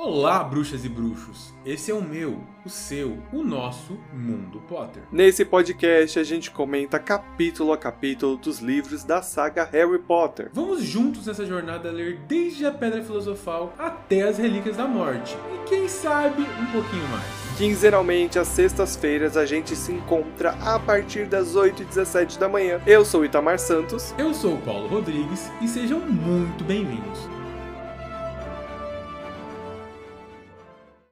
Olá, bruxas e bruxos! Esse é o meu, o seu, o nosso Mundo Potter. Nesse podcast a gente comenta capítulo a capítulo dos livros da saga Harry Potter. Vamos juntos nessa jornada ler desde a Pedra Filosofal até as Relíquias da Morte. E quem sabe um pouquinho mais. Quinzenalmente, às sextas-feiras, a gente se encontra a partir das 8 e 17 da manhã. Eu sou Itamar Santos. Eu sou Paulo Rodrigues e sejam muito bem-vindos.